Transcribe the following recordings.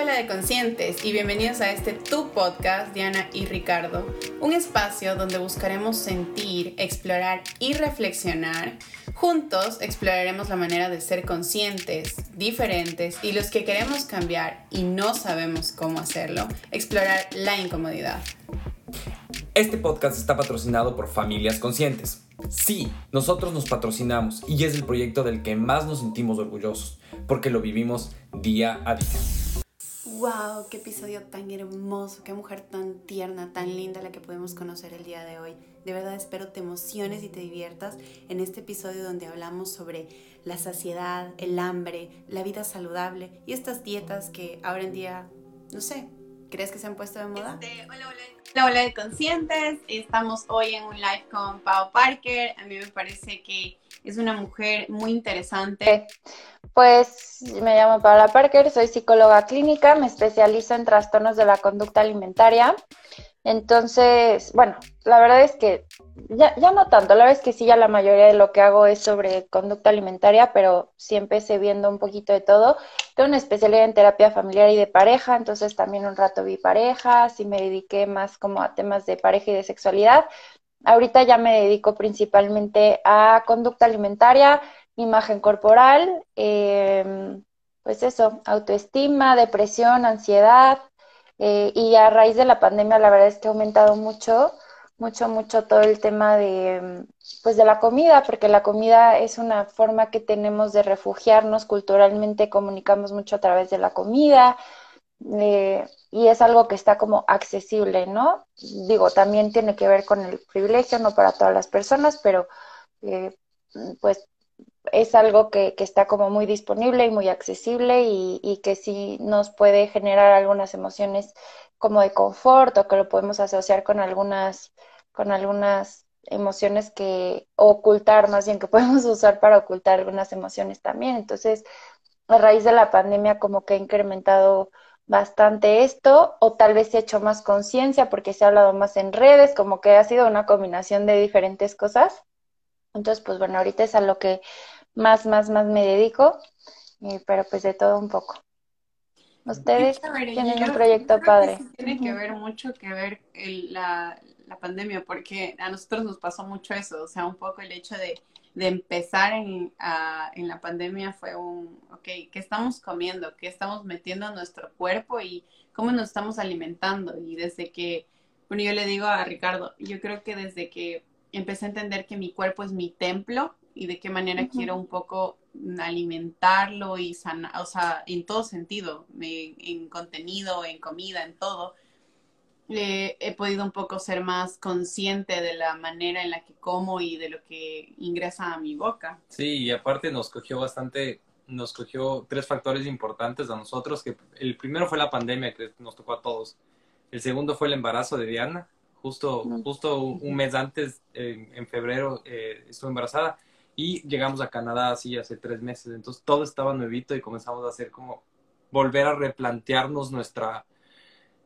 Hola, de conscientes y bienvenidos a este Tu Podcast, Diana y Ricardo, un espacio donde buscaremos sentir, explorar y reflexionar. Juntos exploraremos la manera de ser conscientes, diferentes y los que queremos cambiar y no sabemos cómo hacerlo, explorar la incomodidad. Este podcast está patrocinado por Familias Conscientes. Sí, nosotros nos patrocinamos y es el proyecto del que más nos sentimos orgullosos, porque lo vivimos día a día. ¡Wow! ¡Qué episodio tan hermoso! ¡Qué mujer tan tierna, tan linda la que podemos conocer el día de hoy! De verdad espero te emociones y te diviertas en este episodio donde hablamos sobre la saciedad, el hambre, la vida saludable y estas dietas que ahora en día, no sé, ¿crees que se han puesto de moda? Este, hola, hola. Hola, hola de conscientes. Estamos hoy en un live con Pau Parker. A mí me parece que es una mujer muy interesante. Pues me llamo Paula Parker, soy psicóloga clínica, me especializo en trastornos de la conducta alimentaria. Entonces, bueno, la verdad es que ya, ya no tanto, la verdad es que sí, ya la mayoría de lo que hago es sobre conducta alimentaria, pero sí empecé viendo un poquito de todo. Tengo una especialidad en terapia familiar y de pareja, entonces también un rato vi parejas y me dediqué más como a temas de pareja y de sexualidad. Ahorita ya me dedico principalmente a conducta alimentaria, imagen corporal, em, pues eso, autoestima, depresión, ansiedad. Eh, y a raíz de la pandemia, la verdad es que ha aumentado mucho, mucho, mucho todo el tema de, pues de la comida, porque la comida es una forma que tenemos de refugiarnos culturalmente, comunicamos mucho a través de la comida. Eh, y es algo que está como accesible, ¿no? Digo, también tiene que ver con el privilegio, no para todas las personas, pero eh, pues es algo que, que, está como muy disponible y muy accesible y, y, que sí nos puede generar algunas emociones como de confort o que lo podemos asociar con algunas, con algunas emociones que ocultar, más bien que podemos usar para ocultar algunas emociones también. Entonces, a raíz de la pandemia como que ha incrementado bastante esto, o tal vez he hecho más conciencia porque se ha hablado más en redes, como que ha sido una combinación de diferentes cosas. Entonces, pues bueno, ahorita es a lo que más, más, más me dedico, eh, pero pues de todo un poco. Ustedes tienen un proyecto padre. tiene que ver mucho que ver la, la pandemia, porque a nosotros nos pasó mucho eso, o sea, un poco el hecho de de empezar en, en, la pandemia fue un, ok, ¿qué estamos comiendo? ¿Qué estamos metiendo a nuestro cuerpo? Y cómo nos estamos alimentando. Y desde que, bueno, yo le digo a Ricardo, yo creo que desde que empecé a entender que mi cuerpo es mi templo y de qué manera quiero un poco alimentarlo y sanar, o sea, en todo sentido, en contenido, en comida, en todo he podido un poco ser más consciente de la manera en la que como y de lo que ingresa a mi boca. Sí, y aparte nos cogió bastante, nos cogió tres factores importantes a nosotros, que el primero fue la pandemia que nos tocó a todos. El segundo fue el embarazo de Diana, justo, justo un mes antes, en febrero, eh, estuve embarazada y llegamos a Canadá así hace tres meses, entonces todo estaba nuevito y comenzamos a hacer como volver a replantearnos nuestra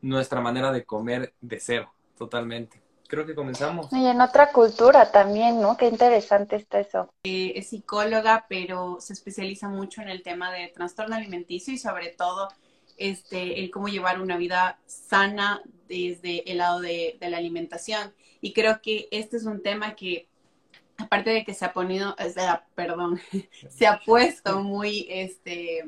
nuestra manera de comer de cero, totalmente. Creo que comenzamos. Y en otra cultura también, ¿no? Qué interesante está eso. Eh, es psicóloga, pero se especializa mucho en el tema de trastorno alimenticio y sobre todo este, el cómo llevar una vida sana desde el lado de, de la alimentación. Y creo que este es un tema que aparte de que se ha ponido, o sea, perdón, se ha puesto muy, este,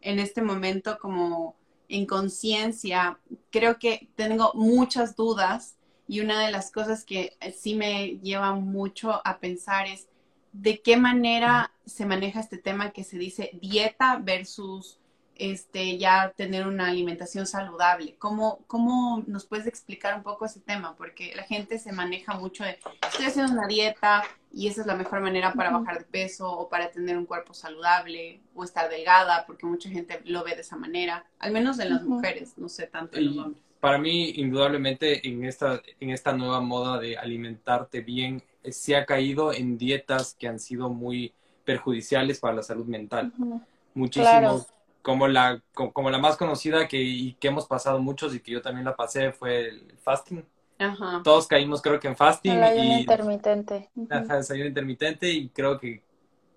en este momento como en conciencia, creo que tengo muchas dudas y una de las cosas que sí me lleva mucho a pensar es de qué manera se maneja este tema que se dice dieta versus este, ya tener una alimentación saludable. ¿Cómo, ¿Cómo nos puedes explicar un poco ese tema? Porque la gente se maneja mucho de, estoy haciendo una dieta y esa es la mejor manera para bajar de peso o para tener un cuerpo saludable o estar delgada, porque mucha gente lo ve de esa manera, al menos en las mujeres, no sé tanto en los hombres. Para mí, indudablemente, en esta, en esta nueva moda de alimentarte bien, eh, se ha caído en dietas que han sido muy perjudiciales para la salud mental. Muchísimos como la, como la más conocida que, y que hemos pasado muchos y que yo también la pasé fue el fasting. Ajá. Todos caímos creo que en fasting. El ayuno intermitente. Ajá, el ayuno intermitente y creo que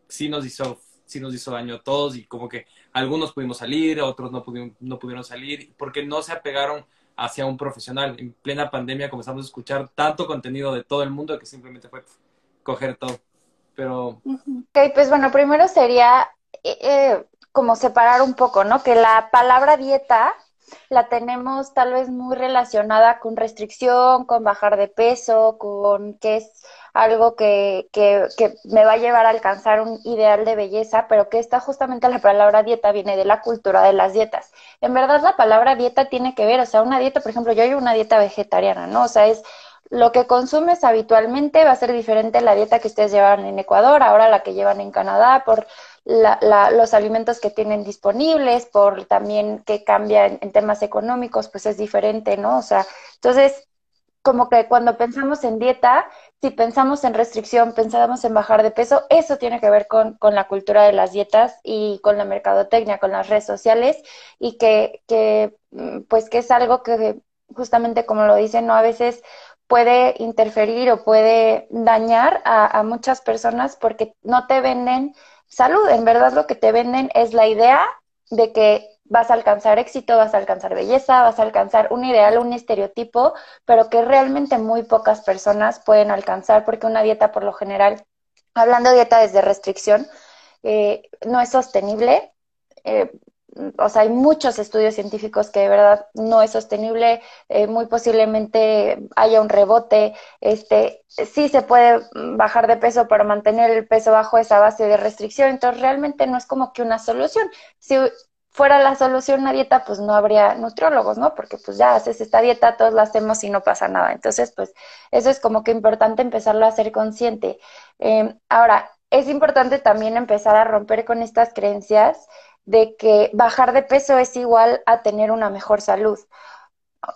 sí nos hizo sí nos hizo daño a todos y como que algunos pudimos salir, otros no pudieron, no pudieron salir porque no se apegaron hacia un profesional. En plena pandemia comenzamos a escuchar tanto contenido de todo el mundo que simplemente fue coger todo. Pero... Ok, pues bueno, primero sería eh, eh, como separar un poco, ¿no? Que la palabra dieta la tenemos tal vez muy relacionada con restricción, con bajar de peso, con que es algo que, que, que, me va a llevar a alcanzar un ideal de belleza, pero que está justamente la palabra dieta viene de la cultura de las dietas. En verdad la palabra dieta tiene que ver, o sea, una dieta, por ejemplo, yo llevo una dieta vegetariana, ¿no? O sea, es lo que consumes habitualmente va a ser diferente la dieta que ustedes llevan en Ecuador, ahora la que llevan en Canadá, por la, los alimentos que tienen disponibles, por también que cambia en, temas económicos, pues es diferente, ¿no? O sea, entonces, como que cuando pensamos en dieta, si pensamos en restricción, pensamos en bajar de peso, eso tiene que ver con, con la cultura de las dietas y con la mercadotecnia, con las redes sociales, y que, que mm, pues que es algo que justamente como lo dicen, ¿no? A veces puede interferir o puede dañar a, a muchas personas porque no te venden salud. En verdad lo que te venden es la idea de que vas a alcanzar éxito, vas a alcanzar belleza, vas a alcanzar un ideal, un estereotipo, pero que realmente muy pocas personas pueden alcanzar porque una dieta por lo general, hablando de dieta desde restricción, eh, no es sostenible. Eh, o sea, hay muchos estudios científicos que de verdad no es sostenible, eh, muy posiblemente haya un rebote, este, sí se puede bajar de peso, pero mantener el peso bajo esa base de restricción, entonces realmente no es como que una solución. Si fuera la solución una dieta, pues no habría nutriólogos, ¿no? Porque pues ya haces esta dieta, todos la hacemos y no pasa nada. Entonces, pues eso es como que importante empezarlo a ser consciente. Eh, ahora, es importante también empezar a romper con estas creencias de que bajar de peso es igual a tener una mejor salud.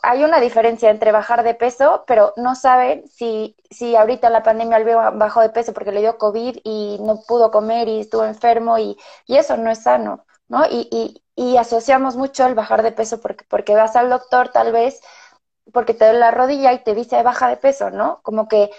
Hay una diferencia entre bajar de peso, pero no saben si, si ahorita la pandemia él bajó de peso porque le dio COVID y no pudo comer y estuvo enfermo y, y eso no es sano, ¿no? Y, y, y, asociamos mucho el bajar de peso porque, porque vas al doctor tal vez porque te duele la rodilla y te dice baja de peso, ¿no? Como que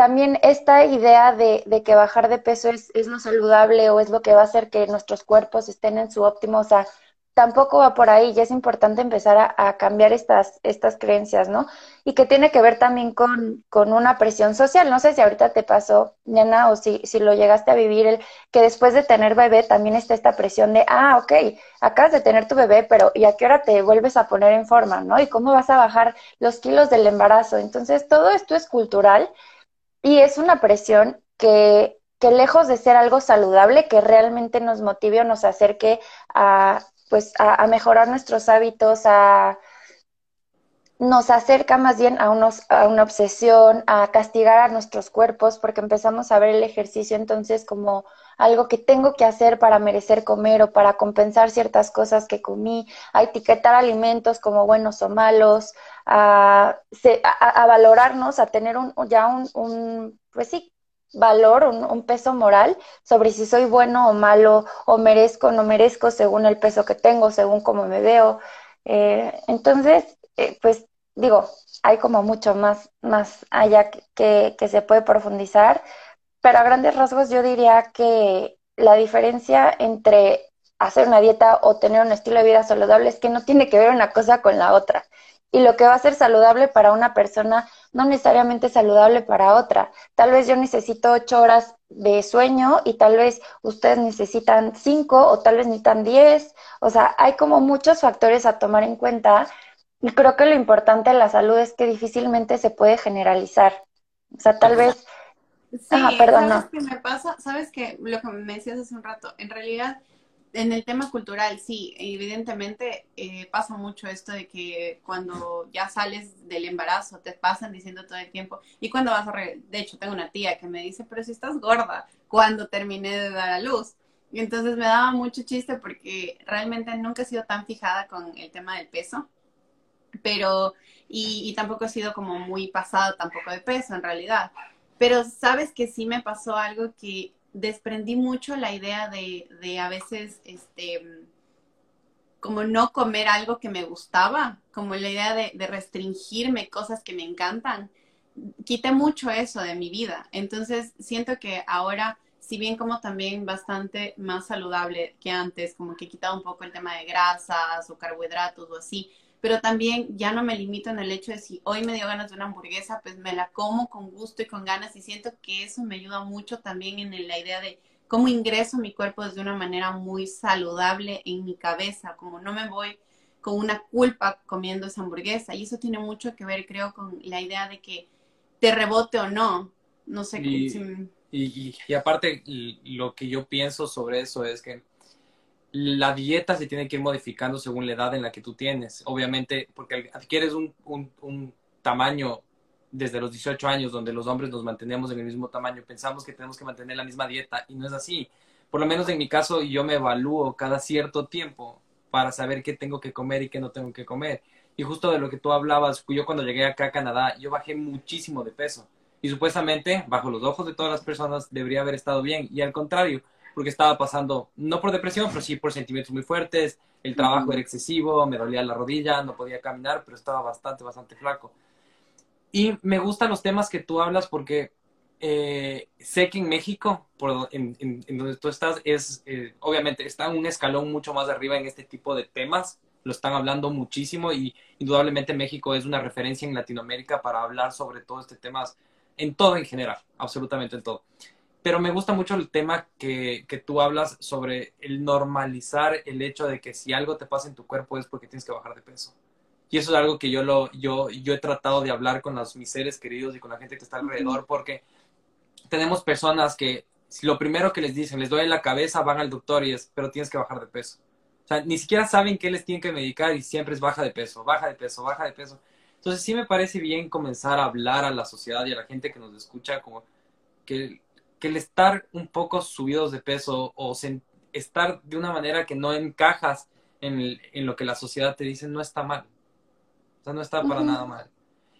también esta idea de, que bajar de peso es, es, lo saludable o es lo que va a hacer que nuestros cuerpos estén en su óptimo, o sea, tampoco va por ahí y es importante empezar a, cambiar estas, estas creencias, ¿no? Y que tiene que ver también con, una presión social. No sé si ahorita te pasó, Nena, o si, si lo llegaste a vivir, el que después de tener bebé también está esta presión de, ah, ok, acabas de tener tu bebé, pero ¿y a qué hora te vuelves a poner en forma, ¿no? ¿Y cómo vas a bajar los kilos del embarazo? Entonces, todo esto es cultural y es una presión que, que lejos de ser algo saludable, que realmente nos motive o nos acerque a, pues, a, mejorar nuestros hábitos, a, nos acerca más bien a, unos, a una obsesión, a castigar a nuestros cuerpos, porque empezamos a ver el ejercicio entonces como algo que tengo que hacer para merecer comer o para compensar ciertas cosas que comí, a etiquetar alimentos como buenos o malos, a, a, valorarnos, a tener un, ya un, pues sí, valor, un, un, peso moral sobre si soy bueno o malo, o merezco o no merezco según el peso que tengo, según cómo me veo. Eh, entonces, eh, pues digo, hay como mucho más, más allá que, que se puede profundizar, pero a grandes rasgos yo diría que la diferencia entre hacer una dieta o tener un estilo de vida saludable es que no tiene que ver una cosa con la otra. Y lo que va a ser saludable para una persona no necesariamente saludable para otra. Tal vez yo necesito ocho horas de sueño y tal vez ustedes necesitan cinco o tal vez necesitan diez. O sea, hay como muchos factores a tomar en cuenta y creo que lo importante de la salud es que difícilmente se puede generalizar. O sea, tal vez Sí, ¿sabes qué me pasa? ¿Sabes qué? Lo que me decías hace un rato, en realidad, en el tema cultural, sí, evidentemente eh, pasa mucho esto de que cuando ya sales del embarazo te pasan diciendo todo el tiempo, y cuando vas a... Re de hecho, tengo una tía que me dice, pero si estás gorda, cuando terminé de dar a luz. Y entonces me daba mucho chiste porque realmente nunca he sido tan fijada con el tema del peso, pero, y, tampoco he sido como muy pasado tampoco de peso en realidad pero sabes que sí me pasó algo que desprendí mucho la idea de, de a veces, este, como no comer algo que me gustaba, como la idea de, de, restringirme cosas que me encantan. Quité mucho eso de mi vida. Entonces siento que ahora si bien como también bastante más saludable que antes, como que he quitado un poco el tema de grasas o carbohidratos o así, pero también ya no me limito en el hecho de si hoy me dio ganas de una hamburguesa, pues me la como con gusto y con ganas y siento que eso me ayuda mucho también en la idea de cómo ingreso mi cuerpo de una manera muy saludable en mi cabeza, como no me voy con una culpa comiendo esa hamburguesa y eso tiene mucho que ver creo con la idea de que te rebote o no, no sé. Y, y, y aparte lo que yo pienso sobre eso es que la dieta se tiene que ir modificando según la edad en la que tú tienes. Obviamente, porque adquieres un, un, tamaño desde los 18 años donde los hombres nos mantenemos en el mismo tamaño, pensamos que tenemos que mantener la misma dieta y no es así. Por lo menos en mi caso, yo me evalúo cada cierto tiempo para saber qué tengo que comer y qué no tengo que comer. Y justo de lo que tú hablabas, yo cuando llegué acá a Canadá, yo bajé muchísimo de peso. Y supuestamente, bajo los ojos de todas las personas, debería haber estado bien. Y al contrario, porque estaba pasando, no por depresión, pero sí por sentimientos muy fuertes, el trabajo era excesivo, me dolía la rodilla, no podía caminar, pero estaba bastante, bastante flaco. Y me gustan los temas que tú hablas porque eh, sé que en México, por, en, donde tú estás, es, eh, obviamente, está un escalón mucho más arriba en este tipo de temas, lo están hablando muchísimo y indudablemente México es una referencia en Latinoamérica para hablar sobre todo este temas en todo en general, absolutamente en todo pero me gusta mucho el tema que, que, tú hablas sobre el normalizar el hecho de que si algo te pasa en tu cuerpo es porque tienes que bajar de peso. Y eso es algo que yo, lo, yo, yo he tratado de hablar con los, mis seres queridos y con la gente que está alrededor, porque tenemos personas que lo primero que les dicen, les duele la cabeza, van al doctor y es, pero tienes que bajar de peso. O sea, ni siquiera saben qué les tienen que medicar y siempre es baja de peso, baja de peso, baja de peso. Entonces sí me parece bien comenzar a hablar a la sociedad y a la gente que nos escucha como que que el estar un poco subidos de peso o estar de una manera que no encajas en, lo que la sociedad te dice no está mal. O sea, no está para nada mal.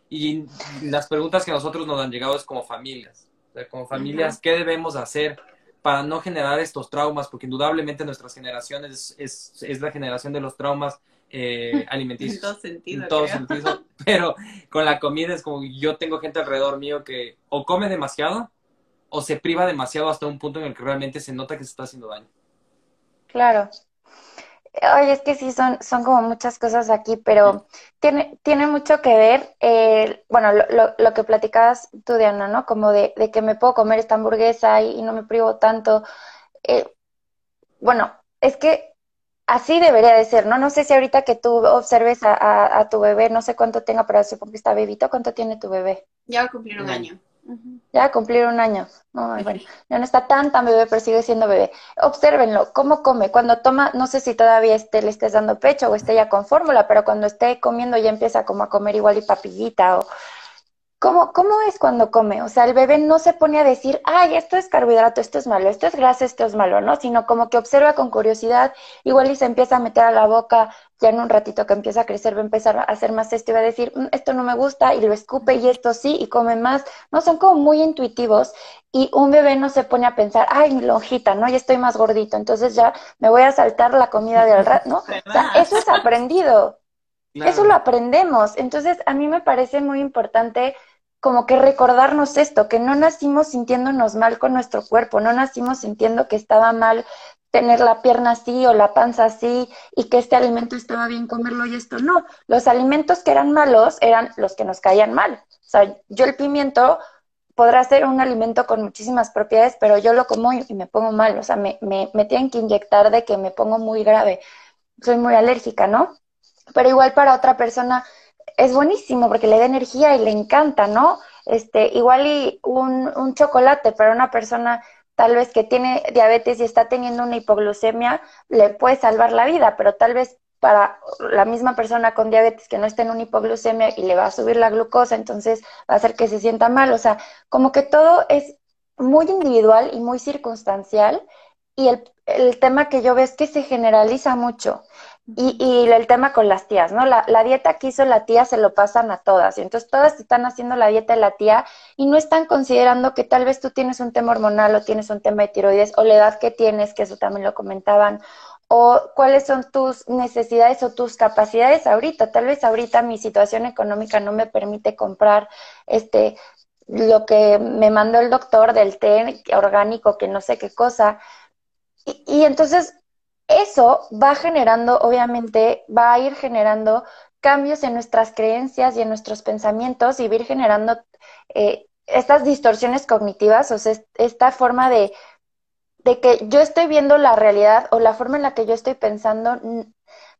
Y las preguntas que a nosotros nos han llegado es como familias. O sea, como familias, ¿qué debemos hacer para no generar estos traumas? Porque indudablemente nuestras generaciones es, es, la generación de los traumas eh, alimenticios. en todo sentido. En todo sentido. Pero con la comida es como yo tengo gente alrededor mío que o come demasiado o se priva demasiado hasta un punto en el que realmente se nota que se está haciendo daño. Claro. Oye, es que sí, son, son como muchas cosas aquí, pero tiene, tiene mucho que ver, eh, bueno, lo, lo, que platicabas tú, Diana, ¿no? Como de, de, que me puedo comer esta hamburguesa y, no me privo tanto. Eh, bueno, es que así debería de ser, ¿no? No sé si ahorita que tú observes a, a, tu bebé, no sé cuánto tenga, pero supongo que está bebito, ¿cuánto tiene tu bebé? Ya va a cumplir un año. Ya a cumplir un año. No, bueno, ya no está tan tan bebé, pero sigue siendo bebé. Obsérvenlo, cómo come. Cuando toma, no sé si todavía esté, le estés dando pecho o esté ya con fórmula, pero cuando esté comiendo ya empieza como a comer igual y papillita o ¿Cómo, ¿Cómo es cuando come? O sea, el bebé no se pone a decir, ay, esto es carbohidrato, esto es malo, esto es grasa, esto es malo, ¿no? Sino como que observa con curiosidad, igual y se empieza a meter a la boca, ya en un ratito que empieza a crecer va a empezar a hacer más esto y va a decir, mm, esto no me gusta, y lo escupe y esto sí, y come más. No, son como muy intuitivos y un bebé no se pone a pensar, ay, mi lonjita, ¿no? Ya estoy más gordito, entonces ya me voy a saltar la comida del rato, ¿no? O sea, eso es aprendido. Eso lo aprendemos. Entonces, a mí me parece muy importante como que recordarnos esto, que no nacimos sintiéndonos mal con nuestro cuerpo, no nacimos sintiendo que estaba mal tener la pierna así o la panza así y que este alimento estaba bien comerlo y esto no. Los alimentos que eran malos eran los que nos caían mal. O sea, yo el pimiento podrá ser un alimento con muchísimas propiedades, pero yo lo como y, me pongo mal. O sea, me, me, me tienen que inyectar de que me pongo muy grave. Soy muy alérgica, ¿no? Pero igual para otra persona es buenísimo porque le da energía y le encanta, ¿no? Este, igual y un, un chocolate para una persona tal vez que tiene diabetes y está teniendo una hipoglucemia, le puede salvar la vida, pero tal vez para la misma persona con diabetes que no esté en una hipoglucemia y le va a subir la glucosa, entonces va a hacer que se sienta mal. O sea, como que todo es muy individual y muy circunstancial. Y el, el tema que yo veo es que se generaliza mucho. Y, y, el tema con las tías, ¿no? La, dieta que hizo la tía se lo pasan a todas. Y entonces todas están haciendo la dieta de la tía y no están considerando que tal vez tú tienes un tema hormonal o tienes un tema de tiroides o la edad que tienes, que eso también lo comentaban, o cuáles son tus necesidades o tus capacidades ahorita. Tal vez ahorita mi situación económica no me permite comprar este lo que me mandó el doctor del té orgánico, que no sé qué cosa. Y entonces eso va generando, obviamente, va a ir generando cambios en nuestras creencias y en nuestros pensamientos y va a ir generando eh, estas distorsiones cognitivas, o sea, esta forma de, de que yo estoy viendo la realidad o la forma en la que yo estoy pensando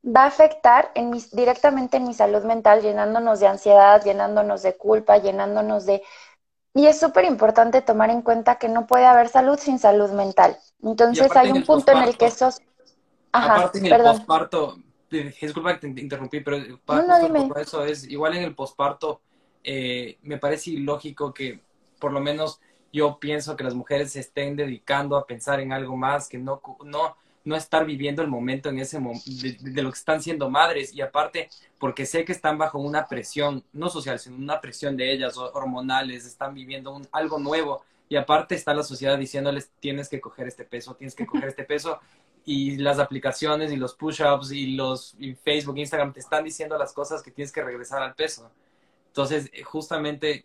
va a afectar en mis, directamente en mi salud mental, llenándonos de ansiedad, llenándonos de culpa, llenándonos de... Y es súper importante tomar en cuenta que no puede haber salud sin salud mental. Entonces hay un punto en el que esos... Ajá, aparte en el posparto, disculpa que te interrumpí, pero no, eso es, igual en el posparto, eh, me parece ilógico que por lo menos yo pienso que las mujeres se estén dedicando a pensar en algo más, que no, no, no estar viviendo el momento en ese de, de, lo que están siendo madres. Y aparte porque sé que están bajo una presión, no social, sino una presión de ellas, hormonales, están viviendo un, algo nuevo. Y aparte está la sociedad diciéndoles tienes que coger este peso, tienes que coger este peso y las aplicaciones y los push-ups y los y Facebook, Instagram te están diciendo las cosas que tienes que regresar al peso. Entonces, eh, justamente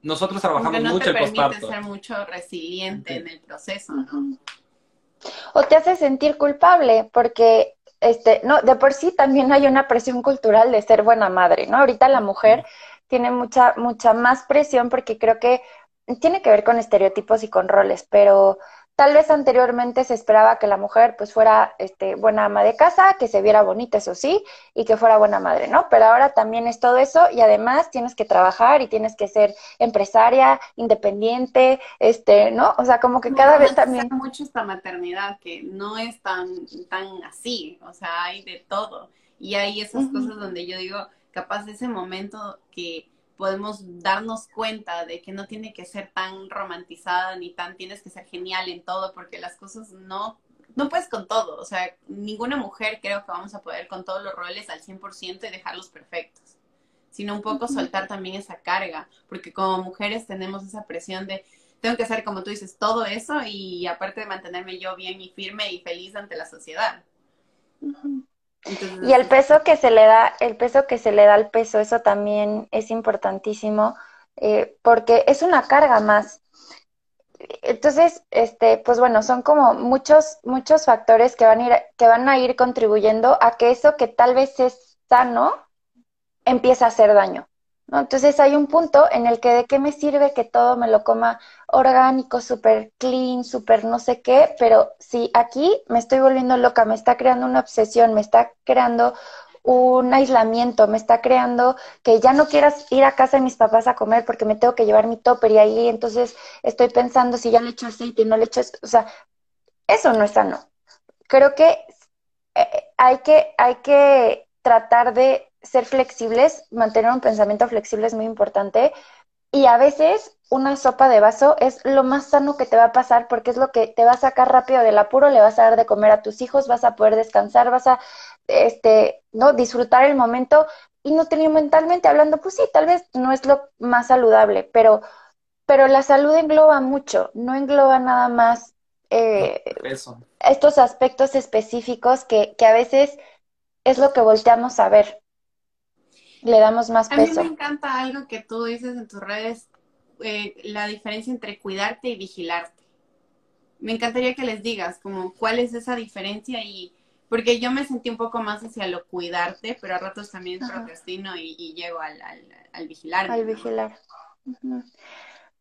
nosotros trabajamos no mucho te el posparto. ser mucho resiliente en el proceso, ¿no? O te hace sentir culpable porque este, no, de por sí también hay una presión cultural de ser buena madre, ¿no? Ahorita la mujer tiene mucha mucha más presión porque creo que tiene que ver con estereotipos y con roles, pero Tal vez anteriormente se esperaba que la mujer pues fuera este, buena ama de casa, que se viera bonita, eso sí, y que fuera buena madre, ¿no? Pero ahora también es todo eso y además tienes que trabajar y tienes que ser empresaria, independiente, este, ¿no? O sea, como que cada vez también... mucho esta maternidad que no es tan, tan así, o sea, hay de todo. Y hay esas cosas donde yo digo, capaz de ese momento que podemos darnos cuenta de que no tiene que ser tan romantizada ni tan tienes que ser genial en todo, porque las cosas no, no puedes con todo. O sea, ninguna mujer creo que vamos a poder con todos los roles al 100% y dejarlos perfectos, sino un poco soltar también esa carga, porque como mujeres tenemos esa presión de tengo que hacer, como tú dices, todo eso y aparte de mantenerme yo bien y firme y feliz ante la sociedad y el peso que se le da, el peso que se le da al peso, eso también es importantísimo, eh, porque es una carga más. Entonces, este, pues bueno, son como muchos, muchos factores que van a ir, que van a ir contribuyendo a que eso que tal vez es sano empieza a hacer daño. Entonces hay un punto en el que de qué me sirve que todo me lo coma orgánico, súper clean, súper no sé qué, pero si aquí me estoy volviendo loca, me está creando una obsesión, me está creando un aislamiento, me está creando que ya no quieras ir a casa de mis papás a comer porque me tengo que llevar mi topper y ahí entonces estoy pensando si ya le echo aceite y no le echo, o sea, eso no es sano. Creo que eh, hay que, hay que tratar de ser flexibles, mantener un pensamiento flexible es muy importante. Y a veces una sopa de vaso es lo más sano que te va a pasar porque es lo que te va a sacar rápido del apuro, le vas a dar de comer a tus hijos, vas a poder descansar, vas a este, ¿no? disfrutar el momento y no tener mentalmente hablando, pues sí, tal vez no es lo más saludable, pero, pero la salud engloba mucho, no engloba nada más eh, estos aspectos específicos que, que a veces es lo que volteamos a ver le damos más peso. A mí me encanta algo que tú dices en tus redes, eh, la diferencia entre cuidarte y vigilarte. Me encantaría que les digas como cuál es esa diferencia y porque yo me sentí un poco más hacia lo cuidarte, pero a ratos también procrastino y, llego al, al, vigilar. Al vigilar.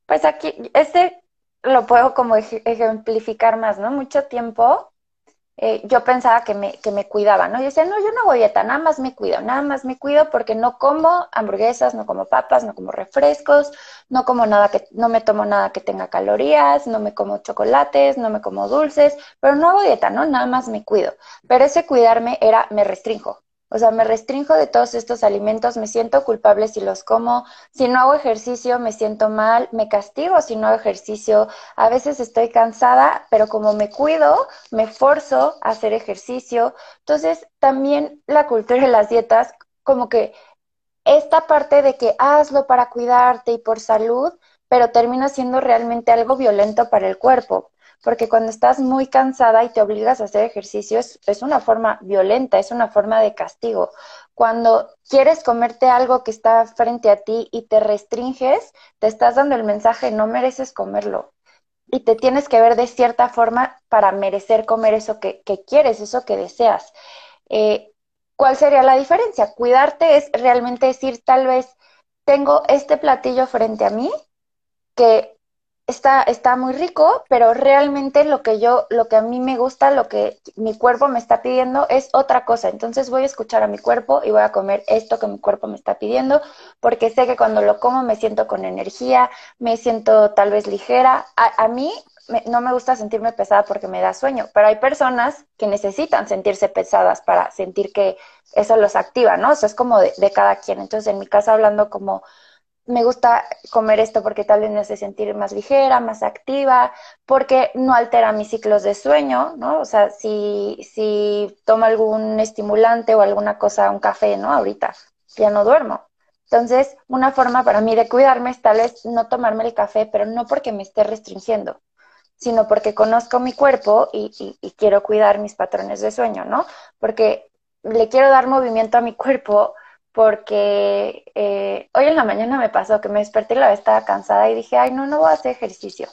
Pues aquí, este lo puedo como ejemplificar más, ¿no? Mucho tiempo eh, yo pensaba que me, que me cuidaba, ¿no? Yo decía, no, yo no a dieta, nada más me cuido, nada más me cuido porque no como hamburguesas, no como papas, no como refrescos, no como nada que, no me tomo nada que tenga calorías, no me como chocolates, no me como dulces, pero no hago dieta, ¿no? Nada más me cuido. Pero ese cuidarme era, me restringo, o sea, me restringo de todos estos alimentos, me siento culpable si los como, si no hago ejercicio me siento mal, me castigo si no hago ejercicio, a veces estoy cansada, pero como me cuido, me forzo a hacer ejercicio. Entonces, también la cultura de las dietas, como que esta parte de que hazlo para cuidarte y por salud, pero termina siendo realmente algo violento para el cuerpo porque cuando estás muy cansada y te obligas a hacer ejercicio es, una forma violenta, es una forma de castigo. cuando quieres comerte algo que está frente a ti y te restringes, te estás dando el mensaje, no mereces comerlo. Y te tienes que ver de cierta forma para merecer comer eso que, quieres, eso que deseas. Eh, ¿Cuál sería la diferencia? Cuidarte es realmente decir, tal vez tengo este platillo frente a mí que está, está muy rico, pero realmente lo que yo, lo que a mí me gusta, lo que mi cuerpo me está pidiendo es otra cosa. Entonces voy a escuchar a mi cuerpo y voy a comer esto que mi cuerpo me está pidiendo, porque sé que cuando lo como me siento con energía, me siento tal vez ligera. A, mí no me gusta sentirme pesada porque me da sueño, pero hay personas que necesitan sentirse pesadas para sentir que eso los activa, ¿no? Eso es como de, cada quien. Entonces, en mi caso, hablando como me gusta comer esto porque tal vez me hace sentir más ligera, más activa, porque no altera mis ciclos de sueño, ¿no? O sea, si, si tomo algún estimulante o alguna cosa, un café, ¿no? Ahorita ya no duermo. Entonces, una forma para mí de cuidarme es tal vez no tomarme el café, pero no porque me esté restringiendo, sino porque conozco mi cuerpo y, y quiero cuidar mis patrones de sueño, ¿no? Porque le quiero dar movimiento a mi cuerpo porque eh, hoy en la mañana me pasó que me desperté y la vez estaba cansada y dije, ay, no, no voy a hacer ejercicio.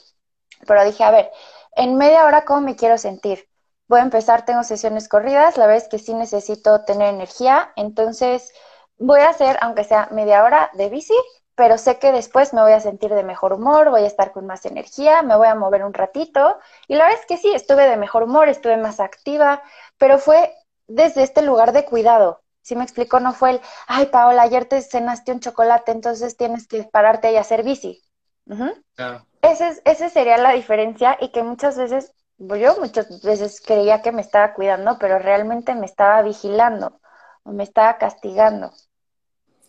Pero dije, a ver, en media hora, ¿cómo me quiero sentir? Voy a empezar, tengo sesiones corridas, la es que sí necesito tener energía, entonces voy a hacer, aunque sea media hora de bici, pero sé que después me voy a sentir de mejor humor, voy a estar con más energía, me voy a mover un ratito. Y la verdad es que sí, estuve de mejor humor, estuve más activa, pero fue desde este lugar de cuidado, si me explico, no fue el, ay, Paola, ayer te cenaste un chocolate, entonces tienes que pararte y hacer bici. Ese esa sería la diferencia y que muchas veces, yo muchas veces creía que me estaba cuidando, pero realmente me estaba vigilando o me estaba castigando.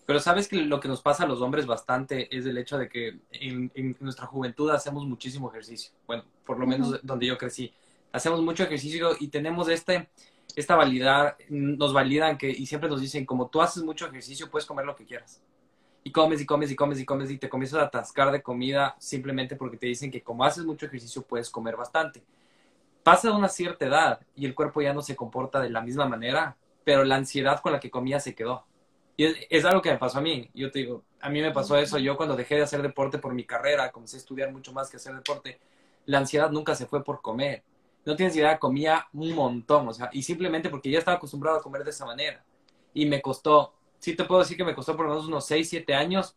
Pero sabes que lo que nos pasa a los hombres bastante es el hecho de que en, nuestra juventud hacemos muchísimo ejercicio. Bueno, por lo menos donde yo crecí. Hacemos mucho ejercicio y tenemos este, esta validad, nos validan que, y siempre nos dicen, como tú haces mucho ejercicio, puedes comer lo que quieras. Y comes y comes y comes y comes y te comienzas a atascar de comida simplemente porque te dicen que como haces mucho ejercicio puedes comer bastante. Pasa una cierta edad y el cuerpo ya no se comporta de la misma manera, pero la ansiedad con la que comía se quedó. Y es, es algo que me pasó a mí. Yo te digo, a mí me pasó eso. Yo cuando dejé de hacer deporte por mi carrera, comencé a estudiar mucho más que hacer deporte, la ansiedad nunca se fue por comer no tienes idea, comía un montón, o sea, y simplemente porque ya estaba acostumbrado a comer de esa manera. Y me costó, sí te puedo decir que me costó por lo menos unos 6, 7 años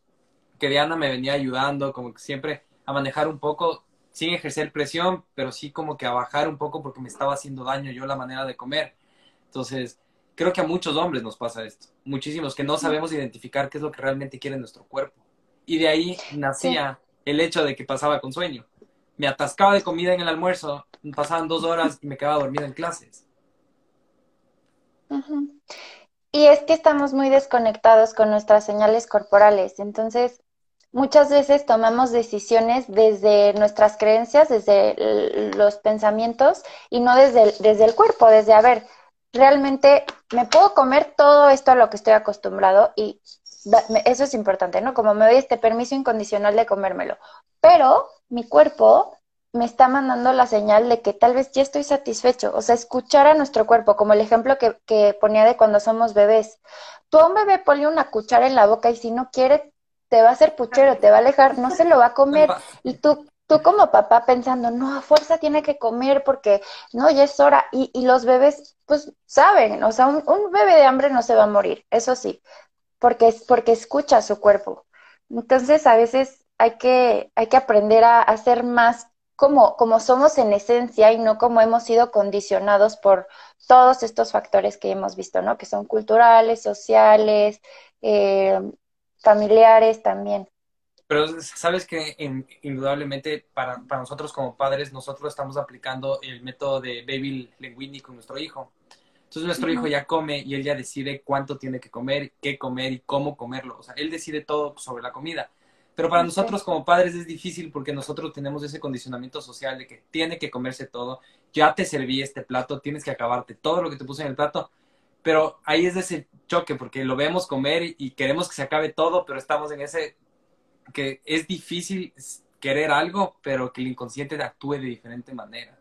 que Diana me venía ayudando, como que siempre a manejar un poco, sin ejercer presión, pero sí como que a bajar un poco porque me estaba haciendo daño yo la manera de comer. Entonces, creo que a muchos hombres nos pasa esto, muchísimos que no sabemos identificar qué es lo que realmente quiere nuestro cuerpo. Y de ahí nacía el hecho de que pasaba con sueño me atascaba de comida en el almuerzo, pasaban dos horas y me quedaba dormida en clases. Y es que estamos muy desconectados con nuestras señales corporales, entonces muchas veces tomamos decisiones desde nuestras creencias, desde los pensamientos y no desde el, desde el cuerpo, desde, a ver, realmente me puedo comer todo esto a lo que estoy acostumbrado y eso es importante, ¿no? Como me doy este permiso incondicional de comérmelo. Pero mi cuerpo me está mandando la señal de que tal vez ya estoy satisfecho. O sea, escuchar a nuestro cuerpo, como el ejemplo que, que ponía de cuando somos bebés. Tú a un bebé ponle una cuchara en la boca y si no quiere, te va a hacer puchero, te va a alejar, no se lo va a comer. Y tú, tú como papá pensando, no, a fuerza tiene que comer porque no, ya es hora. Y, y los bebés, pues saben, o sea, un, un, bebé de hambre no se va a morir, eso sí, porque, es, porque escucha su cuerpo. Entonces, a veces hay que, hay que aprender a, hacer más como, como somos en esencia y no como hemos sido condicionados por todos estos factores que hemos visto, ¿no? Que son culturales, sociales, eh, familiares también. Pero sabes que indudablemente para, para, nosotros como padres, nosotros estamos aplicando el método de Baby Linguini con nuestro hijo. Entonces nuestro hijo ya come y él ya decide cuánto tiene que comer, qué comer y cómo comerlo. O sea, él decide todo sobre la comida. Pero para nosotros como padres es difícil porque nosotros tenemos ese condicionamiento social de que tiene que comerse todo. Ya te serví este plato, tienes que acabarte todo lo que te puse en el plato. Pero ahí es ese choque porque lo vemos comer y queremos que se acabe todo, pero estamos en ese que es difícil querer algo, pero que el inconsciente actúe de diferente manera.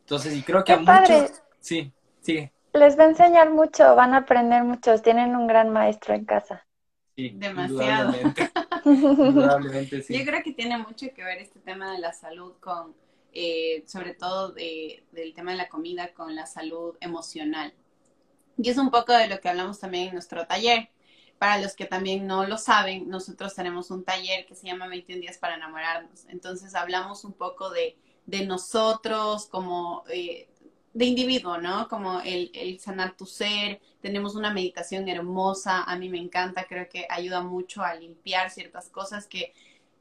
Entonces, y creo que a muchos... Sí, sigue. Les va a enseñar mucho, van a aprender mucho, tienen un gran maestro en casa. Sí, Demasiado. Indudablemente, sí. Yo creo que tiene mucho que ver este tema de la salud con, eh, sobre todo de, del tema de la comida, con la salud emocional. Y es un poco de lo que hablamos también en nuestro taller. Para los que también no lo saben, nosotros tenemos un taller que se llama 21 días para enamorarnos. Entonces hablamos un poco de, de nosotros como eh, de individuo, ¿no? Como el, el, sanar tu ser. Tenemos una meditación hermosa, a mí me encanta, creo que ayuda mucho a limpiar ciertas cosas que,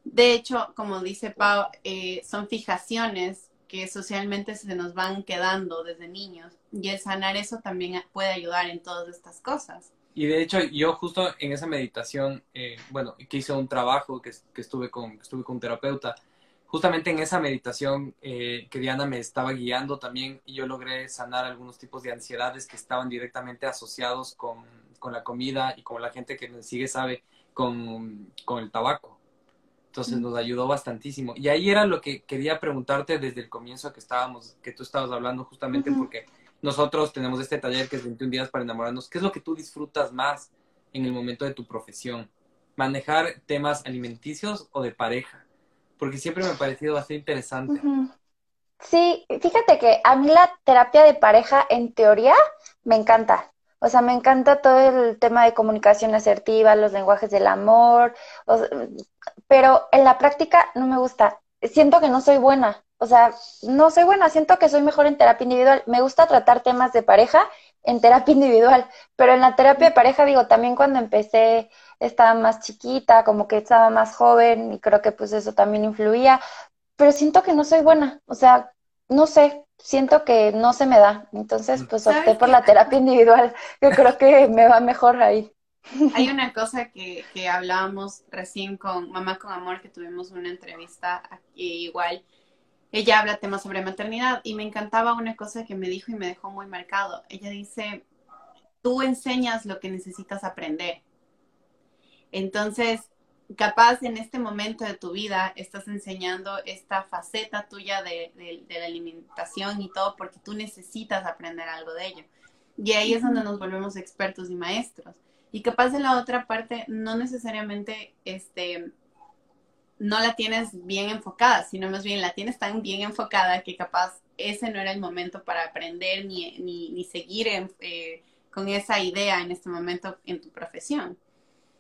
de hecho, como dice Pau, eh, son fijaciones que socialmente se nos van quedando desde niños. Y el sanar eso también puede ayudar en todas estas cosas. Y de hecho, yo justo en esa meditación, eh, bueno, que hice un trabajo, que, que, estuve, con, estuve con un terapeuta, justamente en esa meditación eh, que Diana me estaba guiando también, yo logré sanar algunos tipos de ansiedades que estaban directamente asociados con, con la comida y como la gente que me sigue sabe, con, con el tabaco. Entonces nos ayudó bastantísimo. Y ahí era lo que quería preguntarte desde el comienzo que estábamos, que tú estabas hablando justamente porque nosotros tenemos este taller que es 21 días para enamorarnos. ¿Qué es lo que tú disfrutas más en el momento de tu profesión? ¿Manejar temas alimenticios o de pareja? Porque siempre me ha parecido bastante interesante. Sí, fíjate que a mí la terapia de pareja en teoría me encanta. O sea, me encanta todo el tema de comunicación asertiva, los lenguajes del amor, pero en la práctica no me gusta. Siento que no soy buena. O sea, no soy buena, siento que soy mejor en terapia individual. Me gusta tratar temas de pareja en terapia individual, pero en la terapia de pareja, digo, también cuando empecé estaba más chiquita, como que estaba más joven y creo que pues eso también influía, pero siento que no soy buena, o sea, no sé, siento que no se me da, entonces pues opté por la terapia individual, yo creo que me va mejor ahí. Hay una cosa que, que hablábamos recién con Mamá con Amor, que tuvimos una entrevista aquí igual, ella habla temas sobre maternidad y me encantaba una cosa que me dijo y me dejó muy marcado. Ella dice, tú enseñas lo que necesitas aprender. Entonces, capaz en este momento de tu vida estás enseñando esta faceta tuya de, la alimentación y todo porque tú necesitas aprender algo de ello. Y ahí es donde nos volvemos expertos y maestros. Y capaz en la otra parte no necesariamente este, no la tienes bien enfocada, sino más bien la tienes tan bien enfocada que capaz ese no era el momento para aprender ni, ni, seguir eh, con esa idea en este momento en tu profesión.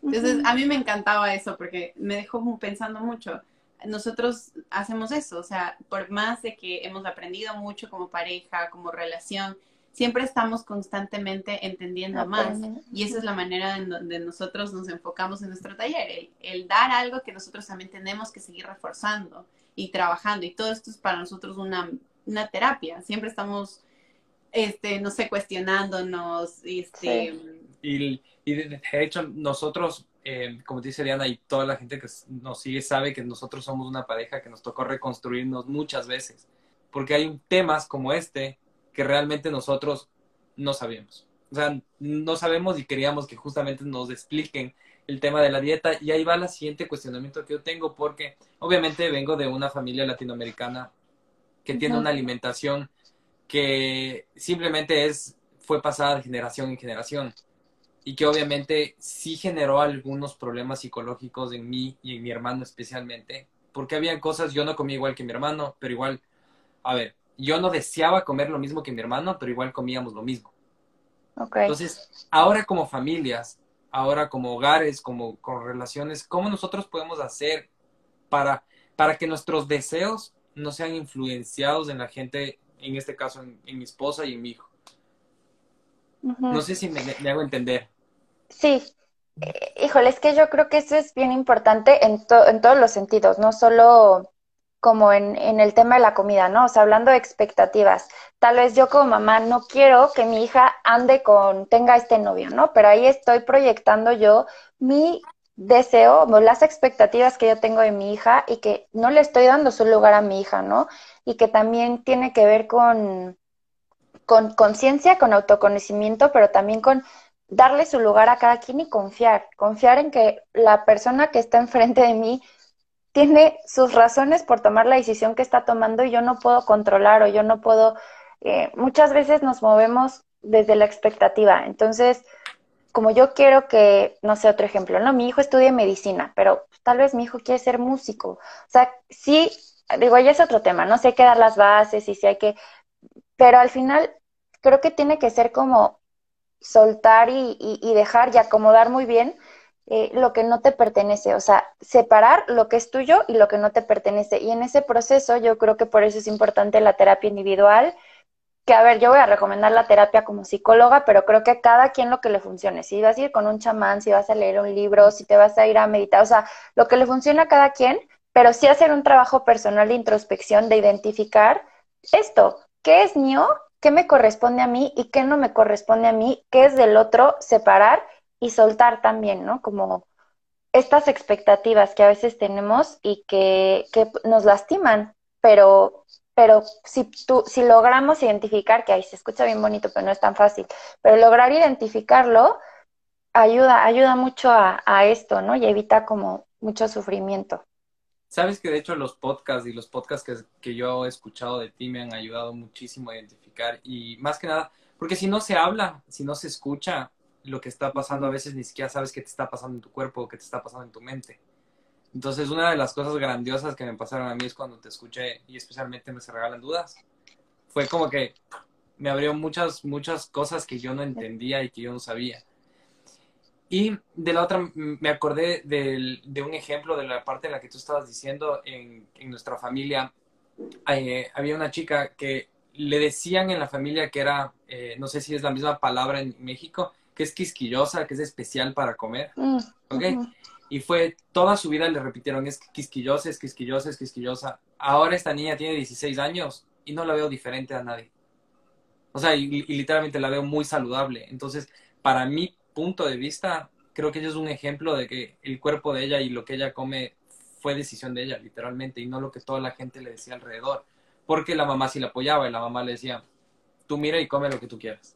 Entonces, a mí me encantaba eso porque me dejó pensando mucho. Nosotros hacemos eso, o sea, por más de que hemos aprendido mucho como pareja, como relación, siempre estamos constantemente entendiendo más. Y esa es la manera en donde nosotros nos enfocamos en nuestro taller, el, dar algo que nosotros también tenemos que seguir reforzando y trabajando. Y todo esto es para nosotros una, una terapia. Siempre estamos, este, no sé, cuestionándonos, este, y, de hecho, nosotros, eh, como dice Diana, y toda la gente que nos sigue sabe que nosotros somos una pareja que nos tocó reconstruirnos muchas veces. Porque hay temas como este que realmente nosotros no sabemos. O sea, no sabemos y queríamos que justamente nos expliquen el tema de la dieta. Y ahí va el siguiente cuestionamiento que yo tengo, porque obviamente vengo de una familia latinoamericana que tiene una alimentación que simplemente es, fue pasada de generación en generación y que obviamente sí generó algunos problemas psicológicos en mí y en mi hermano especialmente, porque había cosas, yo no comía igual que mi hermano, pero igual, a ver, yo no deseaba comer lo mismo que mi hermano, pero igual comíamos lo mismo. Okay. Entonces, ahora como familias, ahora como hogares, como con relaciones, ¿cómo nosotros podemos hacer para, para que nuestros deseos no sean influenciados en la gente, en este caso en, mi esposa y en mi hijo? No sé si me, hago entender. Sí, eh, híjole, es que yo creo que eso es bien importante en, en todos los sentidos, no solo como en, en, el tema de la comida, ¿no? O sea, hablando de expectativas. Tal vez yo como mamá no quiero que mi hija ande con, tenga este novio, ¿no? Pero ahí estoy proyectando yo mi deseo, las expectativas que yo tengo de mi hija y que no le estoy dando su lugar a mi hija, ¿no? Y que también tiene que ver con con conciencia, con autoconocimiento, pero también con darle su lugar a cada quien y confiar, confiar en que la persona que está enfrente de mí tiene sus razones por tomar la decisión que está tomando y yo no puedo controlar o yo no puedo, eh, muchas veces nos movemos desde la expectativa. Entonces, como yo quiero que, no sé, otro ejemplo, ¿no? Mi hijo estudie medicina, pero tal vez mi hijo quiere ser músico. O sea, sí, digo, ya es otro tema, ¿no? sé hay que dar las bases y si hay que, pero al final creo que tiene que ser como soltar y, y, dejar y acomodar muy bien eh, lo que no te pertenece, o sea, separar lo que es tuyo y lo que no te pertenece. Y en ese proceso yo creo que por eso es importante la terapia individual, que a ver, yo voy a recomendar la terapia como psicóloga, pero creo que a cada quien lo que le funcione. Si vas a ir con un chamán, si vas a leer un libro, si te vas a ir a meditar, o sea, lo que le funciona a cada quien, pero sí hacer un trabajo personal de introspección, de identificar esto, ¿qué es mío? ¿Qué me corresponde a mí y qué no me corresponde a mí? ¿Qué es del otro? Separar y soltar también, ¿no? Como estas expectativas que a veces tenemos y que, que nos lastiman, pero pero si, tú, si logramos identificar, que ahí se escucha bien bonito, pero no es tan fácil, pero lograr identificarlo ayuda, ayuda mucho a, esto, ¿no? Y evita como mucho sufrimiento. Sabes que de hecho los podcasts y los podcasts que, que, yo he escuchado de ti me han ayudado muchísimo a identificar y más que nada, porque si no se habla, si no se escucha lo que está pasando, a veces ni siquiera sabes qué te está pasando en tu cuerpo o qué te está pasando en tu mente. Entonces, una de las cosas grandiosas que me pasaron a mí es cuando te escuché y especialmente me se regalan dudas. Fue como que me abrió muchas, muchas cosas que yo no entendía y que yo no sabía. Y de la otra, me acordé de, un ejemplo de la parte en la que tú estabas diciendo en, nuestra familia. Eh, había una chica que le decían en la familia que era, eh, no sé si es la misma palabra en México, que es quisquillosa, que es especial para comer. Mm, ¿Ok? Y fue toda su vida le repitieron, es quisquillosa, es quisquillosa, es quisquillosa. Ahora esta niña tiene 16 años y no la veo diferente a nadie. O sea, y, literalmente la veo muy saludable. Entonces, para mi punto de vista, creo que ella es un ejemplo de que el cuerpo de ella y lo que ella come fue decisión de ella, literalmente, y no lo que toda la gente le decía alrededor. Porque la mamá sí la apoyaba y la mamá le decía, tú mira y come lo que tú quieras.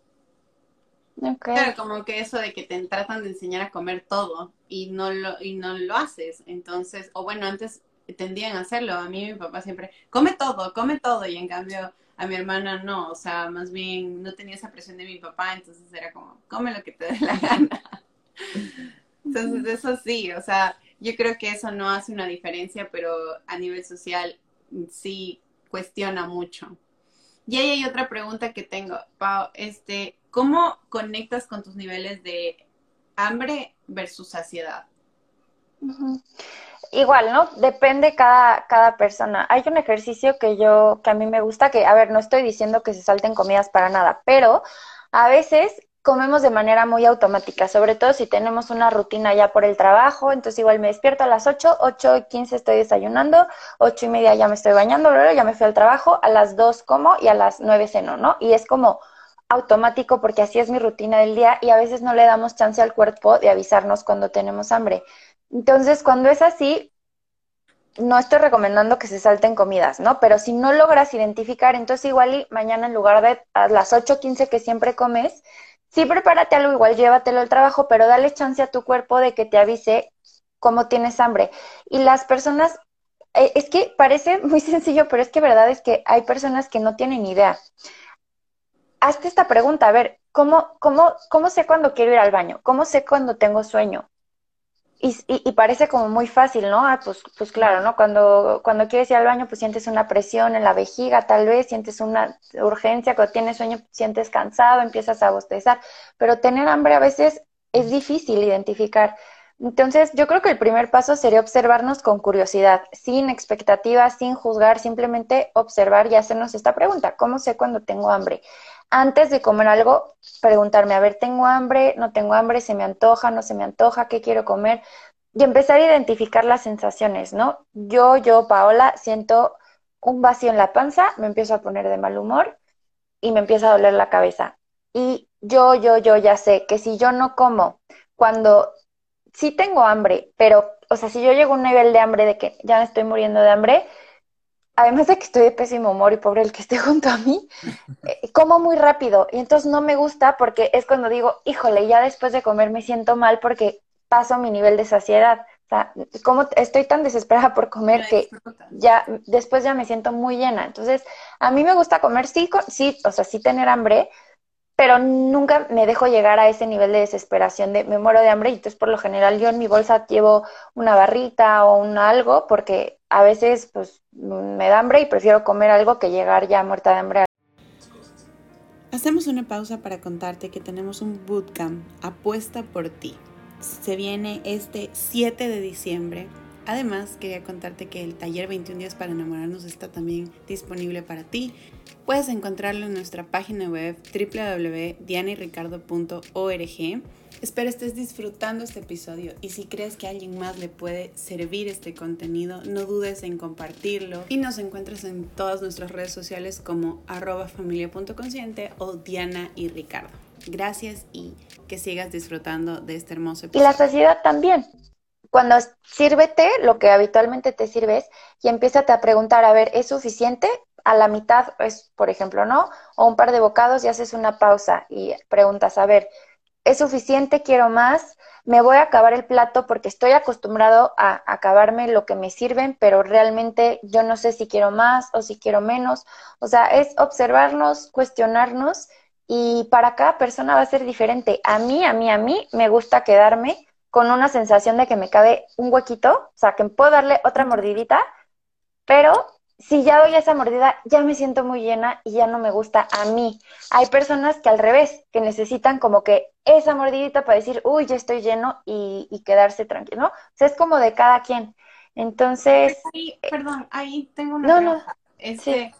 Claro, como que eso de que te tratan de enseñar a comer todo y no lo, y no lo haces. Entonces, o bueno, antes tendían a hacerlo. A mí mi papá siempre, come todo, come todo. Y en cambio a mi hermana no. O sea, más bien no tenía esa presión de mi papá. Entonces era como, come lo que te dé la gana. Entonces, eso sí, o sea, yo creo que eso no hace una diferencia, pero a nivel social sí cuestiona mucho. Y ahí hay otra pregunta que tengo, Pau, este, ¿Cómo conectas con tus niveles de hambre versus saciedad? Igual, ¿no? Depende cada, cada persona. Hay un ejercicio que yo, que a mí me gusta, que, a ver, no estoy diciendo que se salten comidas para nada, pero a veces comemos de manera muy automática, sobre todo si tenemos una rutina ya por el trabajo, entonces igual me despierto a las 8, 8 y 15 estoy desayunando, 8 y media ya me estoy bañando, luego ya me fui al trabajo, a las 2 como y a las 9 ceno, ¿no? Y es como automático porque así es mi rutina del día y a veces no le damos chance al cuerpo de avisarnos cuando tenemos hambre. Entonces, cuando es así, no estoy recomendando que se salten comidas, ¿no? Pero si no logras identificar, entonces igual y mañana en lugar de a las 8.15 que siempre comes, sí prepárate algo, igual llévatelo al trabajo, pero dale chance a tu cuerpo de que te avise cómo tienes hambre. Y las personas, eh, es que parece muy sencillo, pero es que verdad es que hay personas que no tienen idea hazte esta pregunta, a ver, ¿cómo, cómo, cómo sé cuándo quiero ir al baño? ¿Cómo sé cuándo tengo sueño? Y, parece como muy fácil, ¿no? Ah, pues, pues claro, ¿no? Cuando, cuando quieres ir al baño, pues sientes una presión en la vejiga, tal vez, sientes una urgencia, cuando tienes sueño, sientes cansado, empiezas a bostezar, pero tener hambre a veces es difícil identificar. Entonces, yo creo que el primer paso sería observarnos con curiosidad, sin expectativas, sin juzgar, simplemente observar y hacernos esta pregunta, ¿cómo sé cuando tengo hambre? Antes de comer algo, preguntarme, a ver, ¿tengo hambre? ¿No tengo hambre? ¿Se me antoja? ¿No se me antoja? ¿Qué quiero comer? Y empezar a identificar las sensaciones, ¿no? Yo, yo, Paola, siento un vacío en la panza, me empiezo a poner de mal humor y me empieza a doler la cabeza. Y yo, yo, yo ya sé que si yo no como cuando sí tengo hambre, pero, o sea, si yo llego a un nivel de hambre de que ya me estoy muriendo de hambre, además de que estoy de pésimo humor y pobre el que esté junto a mí, eh, como muy rápido. Y entonces no me gusta porque es cuando digo, híjole, ya después de comer me siento mal porque paso mi nivel de saciedad. O sea, como estoy tan desesperada por comer que ya después ya me siento muy llena. Entonces, a mí me gusta comer, sí, sí, o sea, sí tener hambre, pero nunca me dejo llegar a ese nivel de desesperación de me muero de hambre y entonces por lo general yo en mi bolsa llevo una barrita o un algo porque a veces pues me da hambre y prefiero comer algo que llegar ya muerta de hambre. Hacemos una pausa para contarte que tenemos un bootcamp apuesta por ti. Se viene este 7 de diciembre Además, quería contarte que el taller 21 días para enamorarnos está también disponible para ti. Puedes encontrarlo en nuestra página web www.dianayricardo.org. Espero estés disfrutando este episodio y si crees que a alguien más le puede servir este contenido, no dudes en compartirlo y nos encuentras en todas nuestras redes sociales como arroba familia.consciente o Diana y Ricardo. Gracias y que sigas disfrutando de este hermoso episodio. Y la sociedad también cuando sírvete lo que habitualmente te sirves y empiézate a preguntar, a ver, ¿es suficiente? A la mitad es, por ejemplo, ¿no? O un par de bocados y haces una pausa y preguntas, a ver, ¿es suficiente? ¿Quiero más? Me voy a acabar el plato porque estoy acostumbrado a acabarme lo que me sirven, pero realmente yo no sé si quiero más o si quiero menos. O sea, es observarnos, cuestionarnos y para cada persona va a ser diferente. A mí, a mí, a mí me gusta quedarme con una sensación de que me cabe un huequito, o sea, que puedo darle otra mordidita, pero si ya doy esa mordida, ya me siento muy llena y ya no me gusta a mí. Hay personas que al revés, que necesitan como que esa mordidita para decir, uy, ya estoy lleno y, quedarse tranquilo, ¿no? O sea, es como de cada quien. Entonces... Sí, perdón, ahí tengo una... No, no. Este,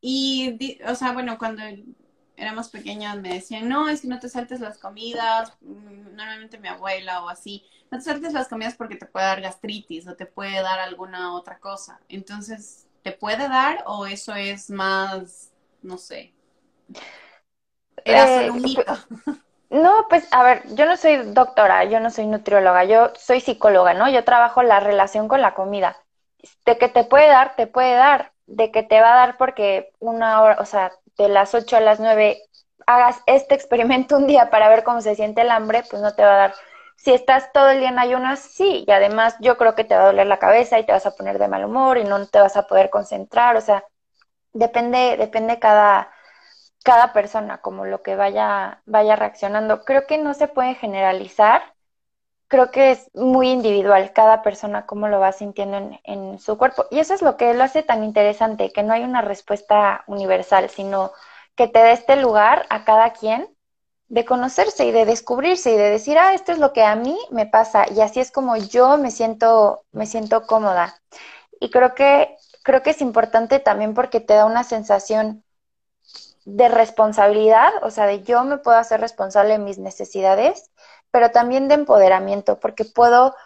Y, o sea, bueno, cuando éramos pequeñas me decían, no, es que no te saltes las comidas, mm, normalmente mi abuela o así, no te saltes las comidas porque te puede dar gastritis o te puede dar alguna otra cosa. Entonces, ¿te puede dar o eso es más, no sé? Era eh, un mito. No, pues a ver, yo no soy doctora, yo no soy nutrióloga, yo soy psicóloga, ¿no? Yo trabajo la relación con la comida. De que te puede dar, te puede dar. De que te va a dar porque una hora, o sea, de las 8 a las 9 hagas este experimento un día para ver cómo se siente el hambre, pues no te va a dar. Si estás todo el día en ayunas, sí, y además yo creo que te va a doler la cabeza y te vas a poner de mal humor y no te vas a poder concentrar, o sea, depende, depende cada, cada persona, como lo que vaya, vaya reaccionando. Creo que no se puede generalizar, creo que es muy individual, cada persona cómo lo va sintiendo en, su cuerpo. Y eso es lo que lo hace tan interesante, que no hay una respuesta universal, sino que te dé este lugar a cada quien de conocerse y de descubrirse y de decir, ah, esto es lo que a mí me pasa y así es como yo me siento, me siento cómoda. Y creo que, creo que es importante también porque te da una sensación de responsabilidad, o sea, de yo me puedo hacer responsable de mis necesidades pero también de empoderamiento, porque puedo,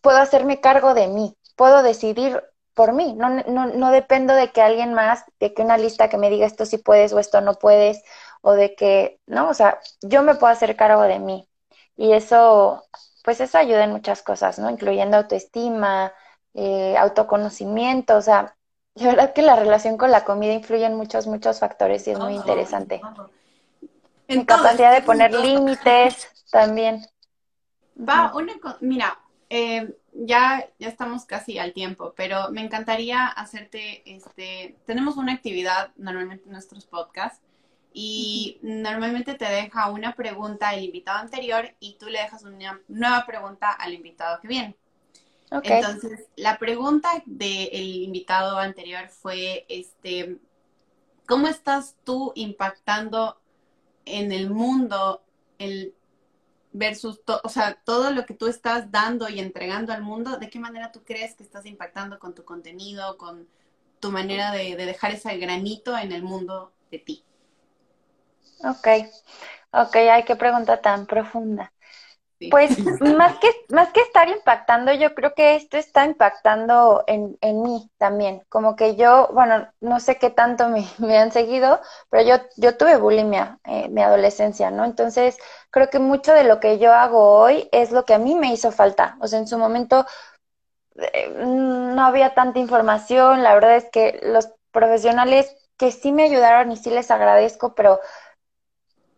puedo hacerme cargo de mí, puedo decidir por mí, no, no, no dependo de que alguien más, de que una lista que me diga esto sí puedes o esto no puedes, o de que, no, o sea, yo me puedo hacer cargo de mí. Y eso, pues eso ayuda en muchas cosas, ¿no? Incluyendo autoestima, eh, autoconocimiento, o sea, de verdad que la relación con la comida influye en muchos, muchos factores y es muy interesante. Mi capacidad de poner límites, también. Va, una mira, eh, ya, ya estamos casi al tiempo, pero me encantaría hacerte, este, tenemos una actividad normalmente en nuestros podcasts y normalmente te deja una pregunta el invitado anterior y tú le dejas una nueva pregunta al invitado que viene. Entonces, la pregunta del invitado anterior fue, este, ¿cómo estás tú impactando en el mundo el versus, o sea, todo lo que tú estás dando y entregando al mundo, ¿de qué manera tú crees que estás impactando con tu contenido, con tu manera de, dejar ese granito en el mundo de ti? Ok, ok, hay que pregunta tan profunda. Pues más que, más que estar impactando, yo creo que esto está impactando en, en mí también. Como que yo, bueno, no sé qué tanto me, me han seguido, pero yo, yo tuve bulimia en mi adolescencia, ¿no? Entonces, creo que mucho de lo que yo hago hoy es lo que a mí me hizo falta. O sea, en su momento eh, no había tanta información, la verdad es que los profesionales que sí me ayudaron y sí les agradezco, pero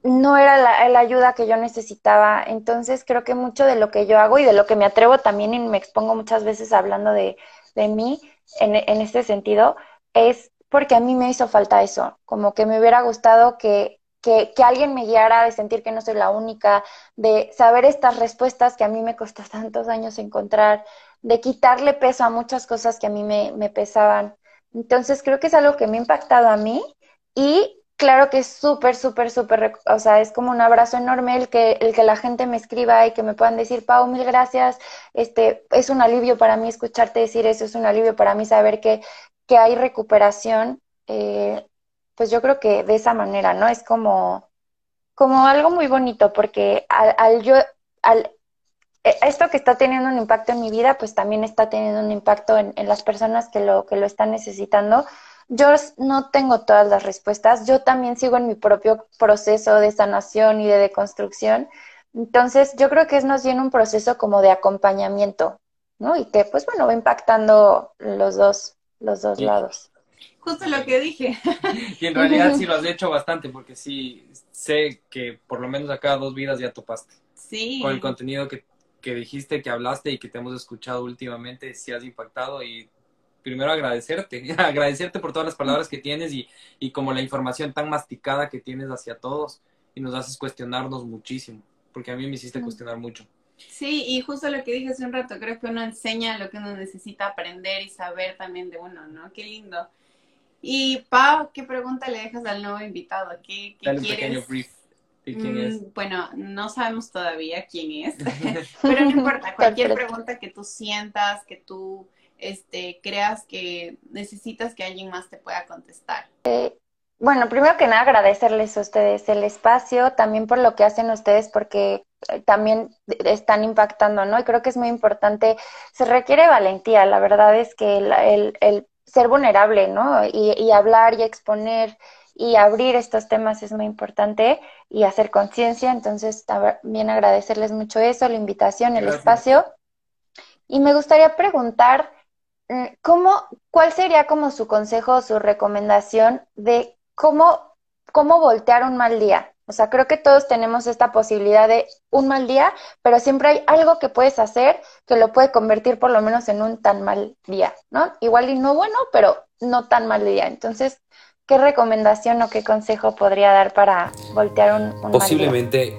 no era la, ayuda que yo necesitaba. Entonces creo que mucho de lo que yo hago y de lo que me atrevo también y me expongo muchas veces hablando de, de mí en, en este sentido es porque a mí me hizo falta eso, como que me hubiera gustado que que, que, alguien me guiara, de sentir que no soy la única, de saber estas respuestas que a mí me costó tantos años encontrar, de quitarle peso a muchas cosas que a mí me, me pesaban. Entonces creo que es algo que me ha impactado a mí y claro que es súper, súper, súper, o sea, es como un abrazo enorme el que, el que la gente me escriba y que me puedan decir, Pau, mil gracias, este, es un alivio para mí escucharte decir eso, es un alivio para mí saber que, que hay recuperación, eh, pues yo creo que de esa manera, ¿no? Es como, como algo muy bonito, porque al, al yo, al, e, esto que está teniendo un impacto en mi vida, pues también está teniendo un impacto en, en las personas que lo, que lo están necesitando yo no tengo todas las respuestas, yo también sigo en mi propio proceso de sanación y de deconstrucción, entonces yo creo que es más bien un proceso como de acompañamiento, ¿no? Y que pues bueno, va impactando los dos, los dos lados. Justo lo que dije. y en realidad sí lo has hecho bastante, porque sí sé que por lo menos a cada dos vidas ya topaste. Sí. Con el contenido que, que dijiste, que hablaste y que te hemos escuchado últimamente, sí has impactado y primero agradecerte, agradecerte por todas las palabras que tienes y, y como la información tan masticada que tienes hacia todos y nos haces cuestionarnos muchísimo, porque a mí me hiciste cuestionar mucho. Sí, y justo lo que dije hace un rato, creo que uno enseña lo que uno necesita aprender y saber también de uno, ¿no? Qué lindo. Y Pau, ¿qué pregunta le dejas al nuevo invitado? ¿Qué, qué Dale un pequeño brief de quién es. Mm, bueno, no sabemos todavía quién es, pero no importa, cualquier pregunta que tú sientas, que tú este, creas que necesitas que alguien más te pueda contestar? Eh, bueno, primero que nada agradecerles a ustedes el espacio, también por lo que hacen ustedes, porque eh, también están impactando, ¿no? Y creo que es muy importante, se requiere valentía, la verdad es que el, el, ser vulnerable, ¿no? Y, y, hablar y exponer y abrir estos temas es muy importante y hacer conciencia, entonces también agradecerles mucho eso, la invitación, el espacio. Y me gustaría preguntar, ¿cómo, ¿cuál sería como su consejo o su recomendación de cómo, cómo voltear un mal día? O sea, creo que todos tenemos esta posibilidad de un mal día, pero siempre hay algo que puedes hacer que lo puede convertir por lo menos en un tan mal día, ¿no? Igual y no bueno, pero no tan mal día. Entonces, ¿Qué recomendación o qué consejo podría dar para voltear un, Posiblemente